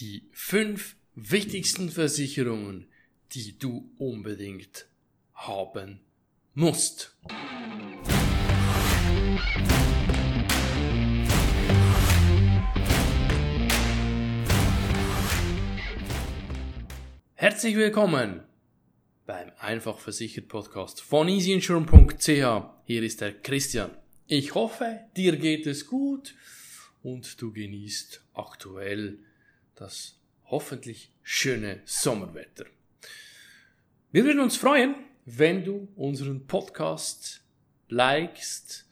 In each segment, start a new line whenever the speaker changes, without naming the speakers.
Die fünf wichtigsten Versicherungen, die du unbedingt haben musst. Herzlich willkommen beim Einfach versichert Podcast von easyinsurance.ch. Hier ist der Christian. Ich hoffe, dir geht es gut und du genießt aktuell das hoffentlich schöne Sommerwetter. Wir würden uns freuen, wenn du unseren Podcast likest,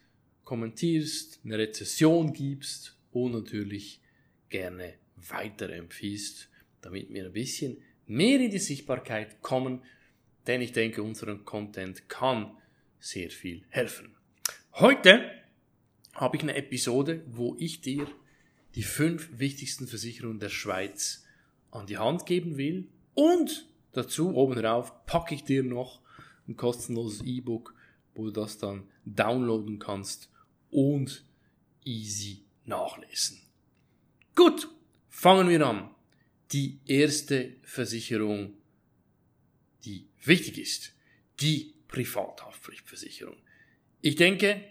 kommentierst, eine Rezession gibst und natürlich gerne weiterempfiehlst, damit wir ein bisschen mehr in die Sichtbarkeit kommen, denn ich denke, unseren Content kann sehr viel helfen. Heute habe ich eine Episode, wo ich dir die fünf wichtigsten Versicherungen der Schweiz an die Hand geben will. Und dazu obendrauf packe ich dir noch ein kostenloses E-Book, wo du das dann downloaden kannst und easy nachlesen. Gut, fangen wir an. Die erste Versicherung, die wichtig ist, die Privathaftpflichtversicherung. Ich denke,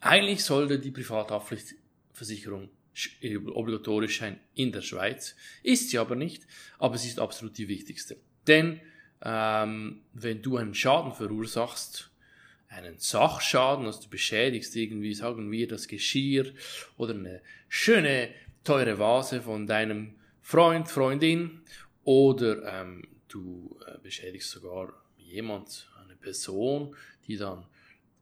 eigentlich sollte die Privathaftpflichtversicherung obligatorisch sein in der Schweiz. Ist sie aber nicht, aber sie ist absolut die wichtigste. Denn ähm, wenn du einen Schaden verursachst, einen Sachschaden, also du beschädigst irgendwie, sagen wir, das Geschirr oder eine schöne, teure Vase von deinem Freund, Freundin oder ähm, du äh, beschädigst sogar jemand, eine Person, die dann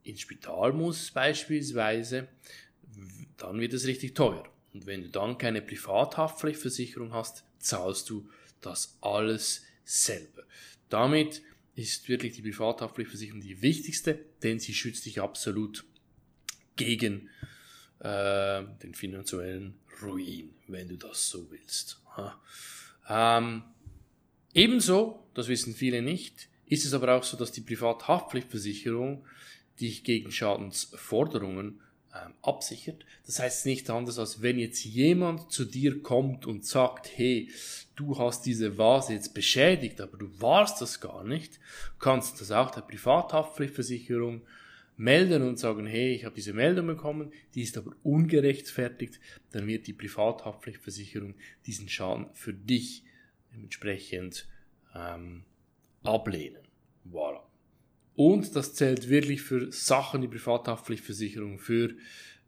ins Spital muss beispielsweise, dann wird es richtig teuer. Und wenn du dann keine Privathaftpflichtversicherung hast, zahlst du das alles selber. Damit ist wirklich die Privathaftpflichtversicherung die wichtigste, denn sie schützt dich absolut gegen äh, den finanziellen Ruin, wenn du das so willst. Ähm, ebenso, das wissen viele nicht, ist es aber auch so, dass die Privathaftpflichtversicherung dich gegen Schadensforderungen ähm, absichert. Das heißt nicht anders, als wenn jetzt jemand zu dir kommt und sagt, hey, du hast diese Vase jetzt beschädigt, aber du warst das gar nicht, kannst das auch der Privathaftpflichtversicherung melden und sagen, hey, ich habe diese Meldung bekommen, die ist aber ungerechtfertigt, dann wird die Privathaftpflichtversicherung diesen Schaden für dich entsprechend ähm, ablehnen. Voilà. Und das zählt wirklich für Sachen, die Privathaftpflichtversicherung für,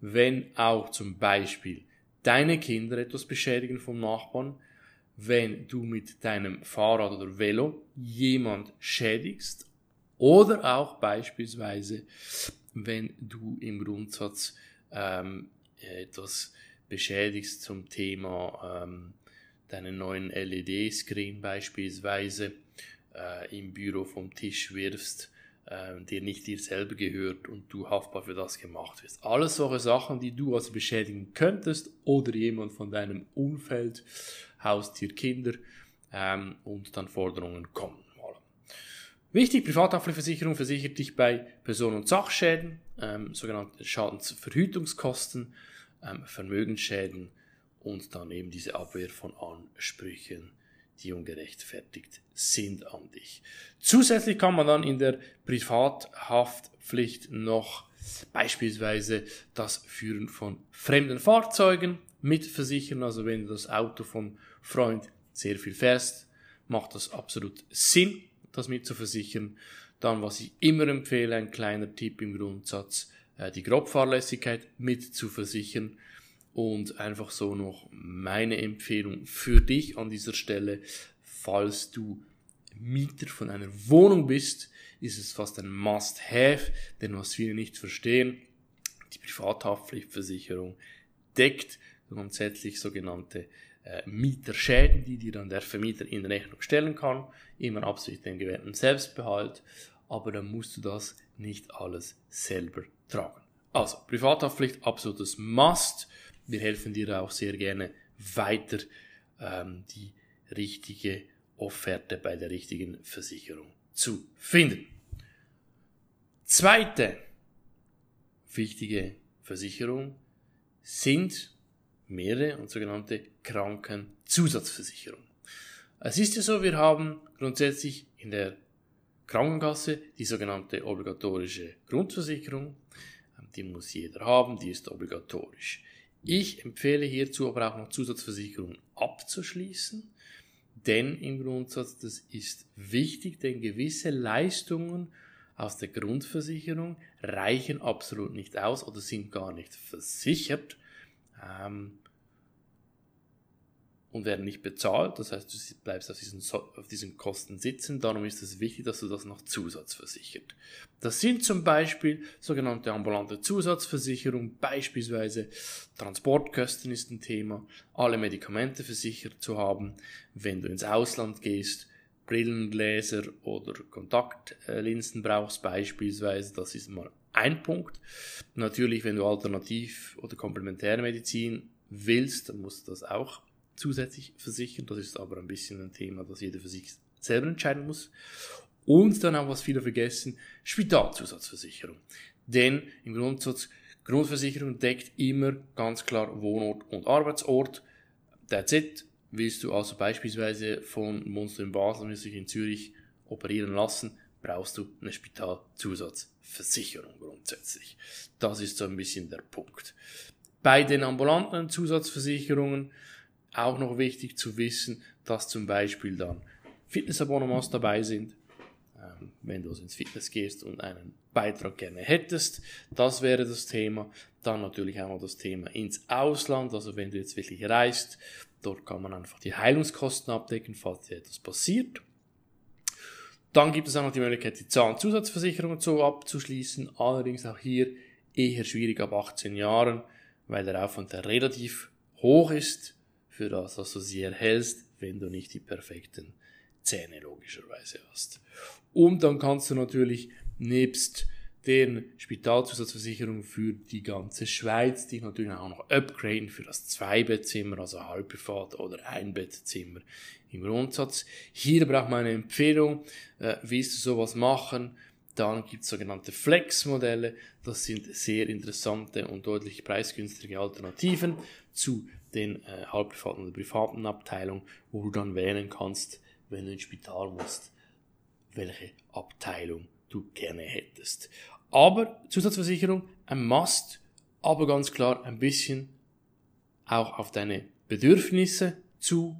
wenn auch zum Beispiel deine Kinder etwas beschädigen vom Nachbarn, wenn du mit deinem Fahrrad oder Velo jemand schädigst oder auch beispielsweise, wenn du im Grundsatz ähm, etwas beschädigst zum Thema ähm, deinen neuen LED-Screen beispielsweise äh, im Büro vom Tisch wirfst äh, dir nicht dir selber gehört und du haftbar für das gemacht wirst. Alles solche Sachen, die du also beschädigen könntest oder jemand von deinem Umfeld, Haustier, Kinder ähm, und dann Forderungen kommen. Wichtig, Privathaftpflichtversicherung versichert dich bei Person- und Sachschäden, ähm, sogenannte Schadensverhütungskosten, ähm, Vermögensschäden und dann eben diese Abwehr von Ansprüchen die ungerechtfertigt sind an dich. Zusätzlich kann man dann in der Privathaftpflicht noch beispielsweise das Führen von fremden Fahrzeugen mitversichern. Also wenn du das Auto vom Freund sehr viel fährst, macht das absolut Sinn, das mitzuversichern. Dann, was ich immer empfehle, ein kleiner Tipp im Grundsatz, äh, die Grobfahrlässigkeit mitzuversichern. Und einfach so noch meine Empfehlung für dich an dieser Stelle, falls du Mieter von einer Wohnung bist, ist es fast ein Must-Have, denn was viele nicht verstehen, die Privathaftpflichtversicherung deckt grundsätzlich sogenannte äh, Mieterschäden, die dir dann der Vermieter in Rechnung stellen kann, immer absichtlich den gewährten Selbstbehalt, aber dann musst du das nicht alles selber tragen. Also, Privathaftpflicht, absolutes Must. Wir helfen dir auch sehr gerne weiter, ähm, die richtige Offerte bei der richtigen Versicherung zu finden. Zweite wichtige Versicherung sind mehrere und sogenannte Krankenzusatzversicherung. Es ist ja so, wir haben grundsätzlich in der Krankenkasse die sogenannte obligatorische Grundversicherung. Die muss jeder haben, die ist obligatorisch. Ich empfehle hierzu aber auch noch Zusatzversicherungen abzuschließen, denn im Grundsatz, das ist wichtig, denn gewisse Leistungen aus der Grundversicherung reichen absolut nicht aus oder sind gar nicht versichert. Ähm, und werden nicht bezahlt. Das heißt, du bleibst auf diesen, auf diesen Kosten sitzen. Darum ist es wichtig, dass du das noch zusatzversichert. Das sind zum Beispiel sogenannte ambulante Zusatzversicherung, beispielsweise Transportkosten ist ein Thema, alle Medikamente versichert zu haben, wenn du ins Ausland gehst, Brillengläser oder Kontaktlinsen brauchst beispielsweise, das ist mal ein Punkt. Natürlich, wenn du Alternativ- oder Komplementärmedizin willst, dann musst du das auch zusätzlich versichern. Das ist aber ein bisschen ein Thema, das jeder für sich selber entscheiden muss. Und dann auch, was viele vergessen, Spitalzusatzversicherung. Denn im Grundsatz, Grundversicherung deckt immer ganz klar Wohnort und Arbeitsort. That's it. Willst du also beispielsweise von Monster in Basel und sich in Zürich operieren lassen, brauchst du eine Spitalzusatzversicherung grundsätzlich. Das ist so ein bisschen der Punkt. Bei den ambulanten Zusatzversicherungen auch noch wichtig zu wissen, dass zum Beispiel dann Fitnessabonnements dabei sind. Ähm, wenn du also ins Fitness gehst und einen Beitrag gerne hättest, das wäre das Thema. Dann natürlich auch noch das Thema ins Ausland, also wenn du jetzt wirklich reist, dort kann man einfach die Heilungskosten abdecken, falls dir etwas passiert. Dann gibt es auch noch die Möglichkeit, die Zahnzusatzversicherung so abzuschließen, allerdings auch hier eher schwierig ab 18 Jahren, weil der Aufwand relativ hoch ist für das, was du sie erhältst, wenn du nicht die perfekten Zähne logischerweise hast. Und dann kannst du natürlich nebst den Spitalzusatzversicherung für die ganze Schweiz, die natürlich auch noch upgraden für das Zweibettzimmer, also Halbprivat oder Einbettzimmer im Grundsatz. Hier braucht man eine Empfehlung, äh, willst du sowas machen, dann gibt es sogenannte Flex-Modelle, das sind sehr interessante und deutlich preisgünstige Alternativen zu den äh, halbprivaten oder privaten Abteilung, wo du dann wählen kannst, wenn du ins Spital musst, welche Abteilung du gerne hättest. Aber Zusatzversicherung, ein Must, aber ganz klar ein bisschen auch auf deine Bedürfnisse zu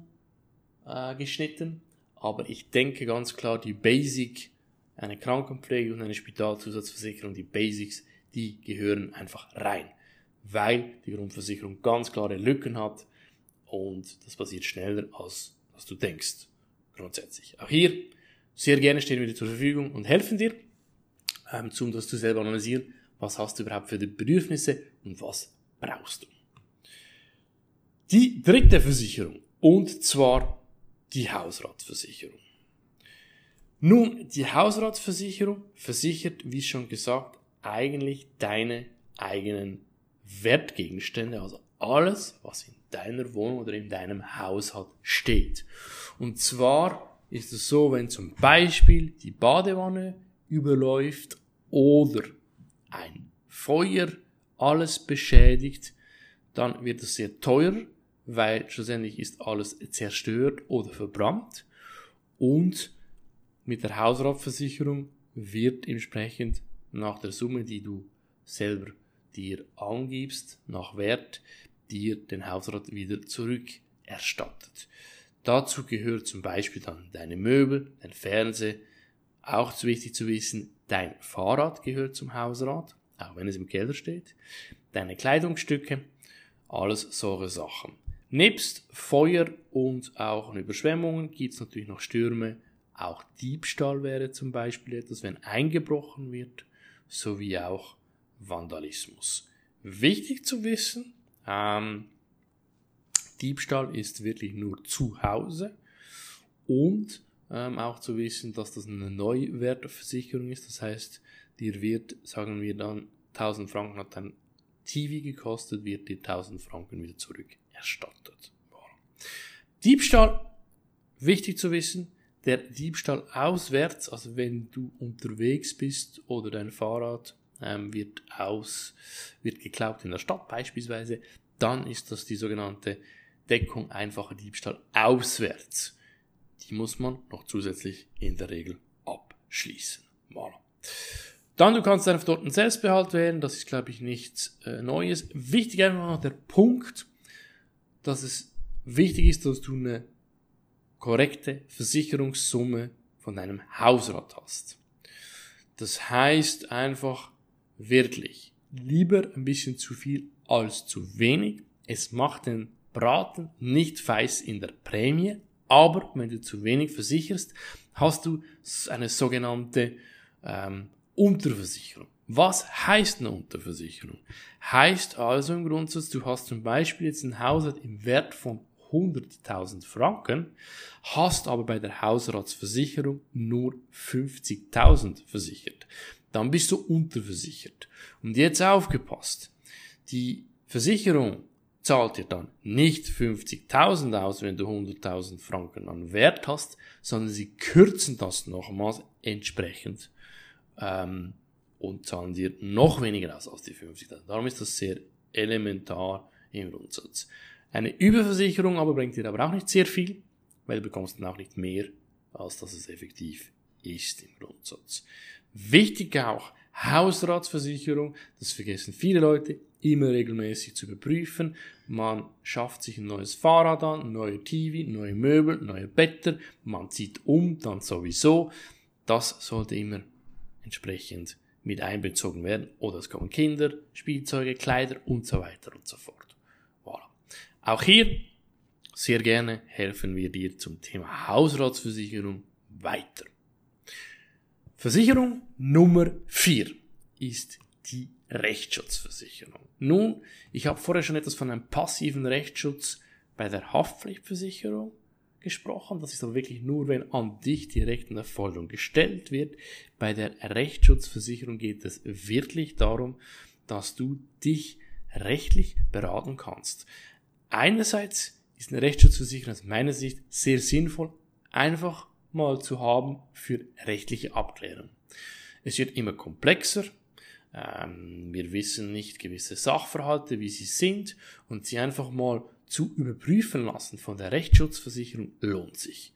äh. Aber ich denke ganz klar, die Basic, eine Krankenpflege und eine Spitalzusatzversicherung, die Basics, die gehören einfach rein weil die Grundversicherung ganz klare Lücken hat und das passiert schneller, als, als du denkst. Grundsätzlich. Auch hier sehr gerne stehen wir dir zur Verfügung und helfen dir, ähm, um das zu selber analysieren, was hast du überhaupt für die Bedürfnisse und was brauchst du. Die dritte Versicherung, und zwar die Hausratversicherung. Nun, die Hausratsversicherung versichert, wie schon gesagt, eigentlich deine eigenen Wertgegenstände, also alles, was in deiner Wohnung oder in deinem Haushalt steht. Und zwar ist es so, wenn zum Beispiel die Badewanne überläuft oder ein Feuer alles beschädigt, dann wird es sehr teuer, weil schlussendlich ist alles zerstört oder verbrannt und mit der Hausratversicherung wird entsprechend nach der Summe, die du selber dir angibst, nach Wert, dir den Hausrat wieder zurückerstattet. Dazu gehört zum Beispiel dann deine Möbel, dein Fernseher, auch wichtig zu wissen, dein Fahrrad gehört zum Hausrat, auch wenn es im Keller steht, deine Kleidungsstücke, alles solche Sachen. Nebst Feuer und auch Überschwemmungen gibt es natürlich noch Stürme, auch Diebstahl wäre zum Beispiel etwas, wenn eingebrochen wird, sowie auch Vandalismus. Wichtig zu wissen, ähm, Diebstahl ist wirklich nur zu Hause und ähm, auch zu wissen, dass das eine Neuwertversicherung ist. Das heißt, dir wird, sagen wir dann, 1000 Franken hat dein TV gekostet, wird dir 1000 Franken wieder zurück erstattet. Diebstahl, wichtig zu wissen, der Diebstahl auswärts, also wenn du unterwegs bist oder dein Fahrrad ähm, wird aus, wird geklaut in der Stadt beispielsweise, dann ist das die sogenannte Deckung einfacher Diebstahl auswärts. Die muss man noch zusätzlich in der Regel abschließen. Voilà. Dann, du kannst einfach dort einen Selbstbehalt wählen, das ist, glaube ich, nichts äh, Neues. Wichtig einfach noch der Punkt, dass es wichtig ist, dass du eine korrekte Versicherungssumme von deinem Hausrat hast. Das heißt einfach wirklich lieber ein bisschen zu viel als zu wenig. Es macht den Braten nicht feiß in der Prämie, aber wenn du zu wenig versicherst, hast du eine sogenannte ähm, Unterversicherung. Was heißt eine Unterversicherung? Heißt also im Grundsatz, du hast zum Beispiel jetzt ein Haushalt im Wert von 100.000 Franken, hast aber bei der Hausratsversicherung nur 50.000 versichert. Dann bist du unterversichert. Und jetzt aufgepasst. Die Versicherung zahlt dir dann nicht 50.000 aus, wenn du 100.000 Franken an Wert hast, sondern sie kürzen das nochmals entsprechend ähm, und zahlen dir noch weniger aus als die 50.000. Darum ist das sehr elementar im Grundsatz. Eine Überversicherung aber bringt dir aber auch nicht sehr viel, weil du bekommst dann auch nicht mehr, als dass es effektiv ist im Grundsatz. Wichtig auch, Hausratsversicherung, das vergessen viele Leute, immer regelmäßig zu überprüfen. Man schafft sich ein neues Fahrrad an, neue TV, neue Möbel, neue Better, man zieht um, dann sowieso. Das sollte immer entsprechend mit einbezogen werden. Oder es kommen Kinder, Spielzeuge, Kleider und so weiter und so fort. Auch hier sehr gerne helfen wir dir zum Thema Hausratsversicherung weiter. Versicherung Nummer 4 ist die Rechtsschutzversicherung. Nun, ich habe vorher schon etwas von einem passiven Rechtsschutz bei der Haftpflichtversicherung gesprochen. Das ist aber wirklich nur, wenn an dich direkt eine Forderung gestellt wird. Bei der Rechtsschutzversicherung geht es wirklich darum, dass du dich rechtlich beraten kannst. Einerseits ist eine Rechtsschutzversicherung aus meiner Sicht sehr sinnvoll, einfach mal zu haben für rechtliche Abklärung. Es wird immer komplexer, ähm, wir wissen nicht gewisse Sachverhalte, wie sie sind, und sie einfach mal zu überprüfen lassen von der Rechtsschutzversicherung lohnt sich.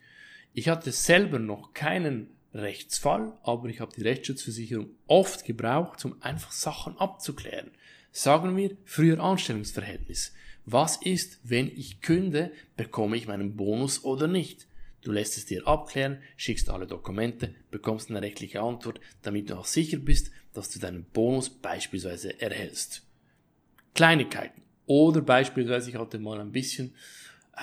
Ich hatte selber noch keinen Rechtsfall, aber ich habe die Rechtsschutzversicherung oft gebraucht, um einfach Sachen abzuklären. Sagen wir früher Anstellungsverhältnis. Was ist, wenn ich künde, bekomme ich meinen Bonus oder nicht? Du lässt es dir abklären, schickst alle Dokumente, bekommst eine rechtliche Antwort, damit du auch sicher bist, dass du deinen Bonus beispielsweise erhältst. Kleinigkeiten. Oder beispielsweise, ich hatte mal ein bisschen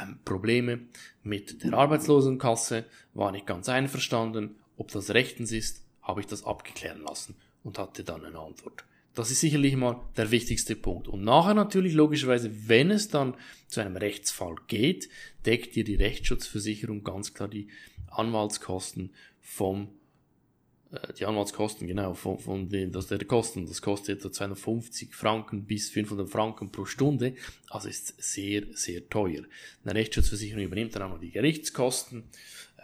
ähm, Probleme mit der Arbeitslosenkasse, war nicht ganz einverstanden, ob das rechtens ist, habe ich das abgeklären lassen und hatte dann eine Antwort. Das ist sicherlich mal der wichtigste Punkt. Und nachher natürlich logischerweise, wenn es dann zu einem Rechtsfall geht, deckt dir die Rechtsschutzversicherung ganz klar die Anwaltskosten vom äh, die Anwaltskosten, genau, von, von den, das der Kosten, das kostet etwa 250 Franken bis 500 Franken pro Stunde, also ist sehr, sehr teuer. Eine Rechtsschutzversicherung übernimmt dann auch noch die Gerichtskosten,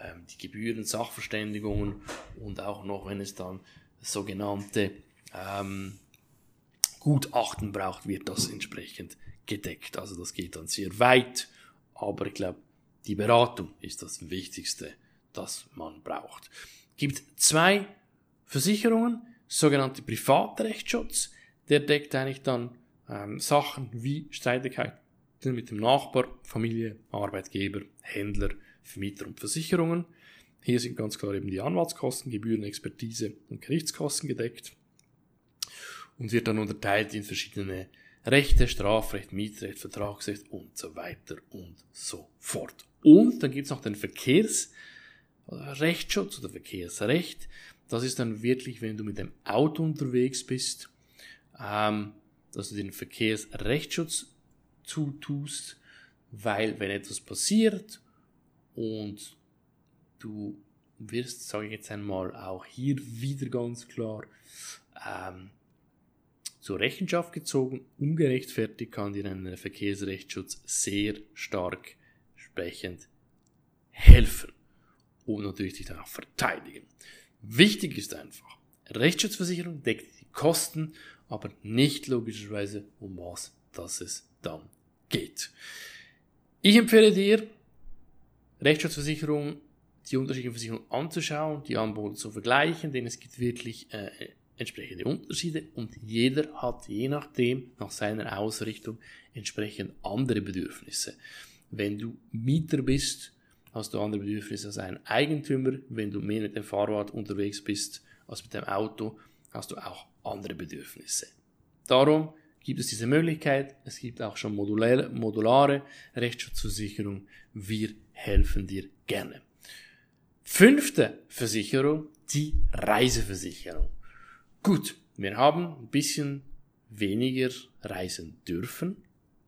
ähm, die Gebühren, Sachverständigungen und auch noch, wenn es dann sogenannte ähm, Gutachten braucht, wird das entsprechend gedeckt. Also das geht dann sehr weit, aber ich glaube, die Beratung ist das Wichtigste, das man braucht. Gibt zwei Versicherungen, sogenannte Privatrechtsschutz, der deckt eigentlich dann ähm, Sachen wie Streitigkeiten mit dem Nachbar, Familie, Arbeitgeber, Händler, Vermieter und Versicherungen. Hier sind ganz klar eben die Anwaltskosten, Gebühren, Expertise und Gerichtskosten gedeckt und wird dann unterteilt in verschiedene Rechte, Strafrecht, Mietrecht, Vertragsrecht und so weiter und so fort. Und dann gibt's noch den Verkehrsrechtsschutz oder Verkehrsrecht. Das ist dann wirklich, wenn du mit dem Auto unterwegs bist, ähm, dass du den Verkehrsrechtsschutz zutust, weil wenn etwas passiert und du wirst, sage ich jetzt einmal, auch hier wieder ganz klar ähm, zur Rechenschaft gezogen, ungerechtfertigt kann dir ein Verkehrsrechtsschutz sehr stark sprechend helfen und natürlich dich dann auch verteidigen. Wichtig ist einfach, Rechtsschutzversicherung deckt die Kosten, aber nicht logischerweise um was dass es dann geht. Ich empfehle dir, Rechtsschutzversicherung, die unterschiedlichen Versicherungen anzuschauen, die Angebote zu vergleichen, denn es gibt wirklich äh, entsprechende Unterschiede und jeder hat je nachdem, nach seiner Ausrichtung, entsprechend andere Bedürfnisse. Wenn du Mieter bist, hast du andere Bedürfnisse als ein Eigentümer. Wenn du mehr mit dem Fahrrad unterwegs bist als mit dem Auto, hast du auch andere Bedürfnisse. Darum gibt es diese Möglichkeit. Es gibt auch schon modulare, modulare Rechtsschutzversicherung. Wir helfen dir gerne. Fünfte Versicherung, die Reiseversicherung. Gut, wir haben ein bisschen weniger reisen dürfen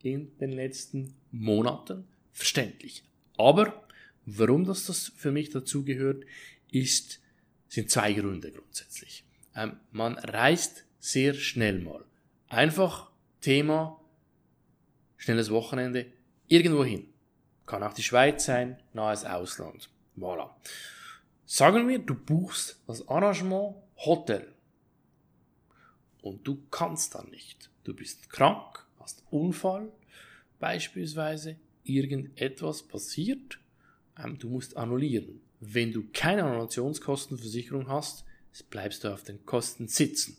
in den letzten Monaten. Verständlich. Aber warum das, das für mich dazugehört, ist, sind zwei Gründe grundsätzlich. Ähm, man reist sehr schnell mal. Einfach Thema, schnelles Wochenende, irgendwo hin. Kann auch die Schweiz sein, nahes Ausland. Voilà. Sagen wir, du buchst das Arrangement Hotel. Und du kannst dann nicht. Du bist krank, hast Unfall, beispielsweise, irgendetwas passiert, ähm, du musst annullieren. Wenn du keine Annullationskostenversicherung hast, bleibst du auf den Kosten sitzen.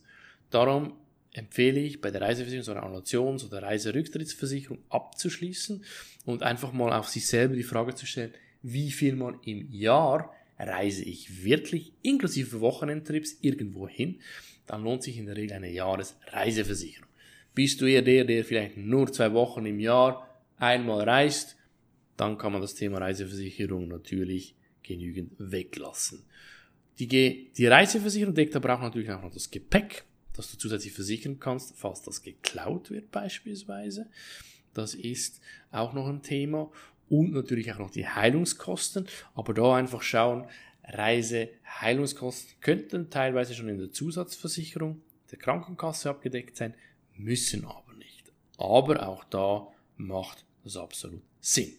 Darum empfehle ich, bei der Reiseversicherung so eine Annullations- oder Reiserücktrittsversicherung abzuschließen und einfach mal auf sich selber die Frage zu stellen, wie viel mal im Jahr reise ich wirklich inklusive Wochenendtrips irgendwo hin, dann lohnt sich in der Regel eine Jahresreiseversicherung. Bist du eher der, der vielleicht nur zwei Wochen im Jahr einmal reist, dann kann man das Thema Reiseversicherung natürlich genügend weglassen. Die, die Reiseversicherung deckt aber auch natürlich auch noch das Gepäck, das du zusätzlich versichern kannst, falls das geklaut wird beispielsweise. Das ist auch noch ein Thema. Und natürlich auch noch die Heilungskosten. Aber da einfach schauen, Reise, Heilungskosten könnten teilweise schon in der Zusatzversicherung der Krankenkasse abgedeckt sein, müssen aber nicht. Aber auch da macht das absolut Sinn.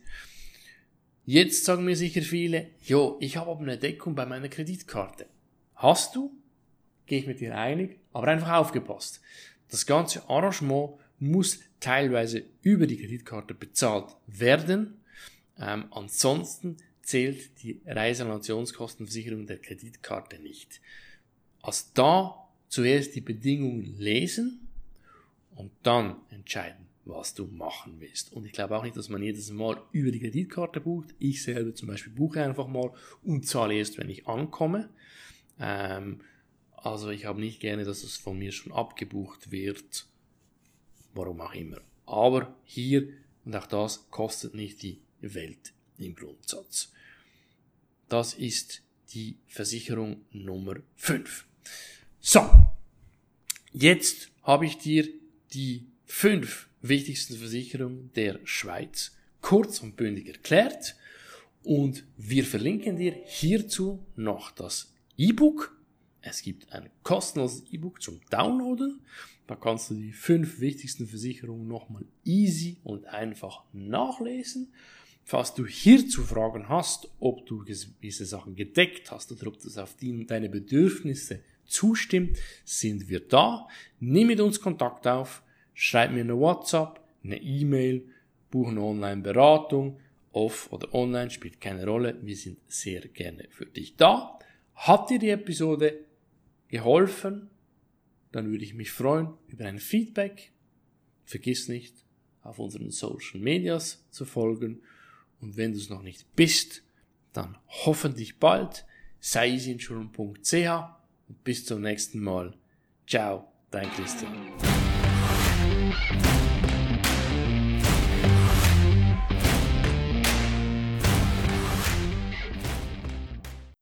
Jetzt sagen mir sicher viele, jo, ich habe aber eine Deckung bei meiner Kreditkarte. Hast du? Gehe ich mit dir einig, aber einfach aufgepasst. Das ganze Arrangement muss teilweise über die Kreditkarte bezahlt werden. Ähm, ansonsten zählt die Reisenationskostenversicherung der Kreditkarte nicht. Also da zuerst die Bedingungen lesen und dann entscheiden was du machen willst. Und ich glaube auch nicht, dass man jedes Mal über die Kreditkarte bucht. Ich selber zum Beispiel buche einfach mal und zahle erst, wenn ich ankomme. Ähm, also ich habe nicht gerne, dass es von mir schon abgebucht wird. Warum auch immer. Aber hier, und auch das kostet nicht die Welt im Grundsatz. Das ist die Versicherung Nummer 5. So, jetzt habe ich dir die fünf wichtigsten Versicherung der Schweiz kurz und bündig erklärt. Und wir verlinken dir hierzu noch das E-Book. Es gibt ein kostenloses E-Book zum Downloaden. Da kannst du die fünf wichtigsten Versicherungen nochmal easy und einfach nachlesen. Falls du hierzu Fragen hast, ob du gewisse Sachen gedeckt hast oder ob das auf deine Bedürfnisse zustimmt, sind wir da. Nimm mit uns Kontakt auf schreib mir eine WhatsApp, eine E-Mail, buche eine Online-Beratung, off oder online, spielt keine Rolle. Wir sind sehr gerne für dich da. Hat dir die Episode geholfen? Dann würde ich mich freuen über ein Feedback. Vergiss nicht, auf unseren Social Medias zu folgen. Und wenn du es noch nicht bist, dann hoffentlich bald. Sei easyinsurance.ch und bis zum nächsten Mal. Ciao, dein Christian.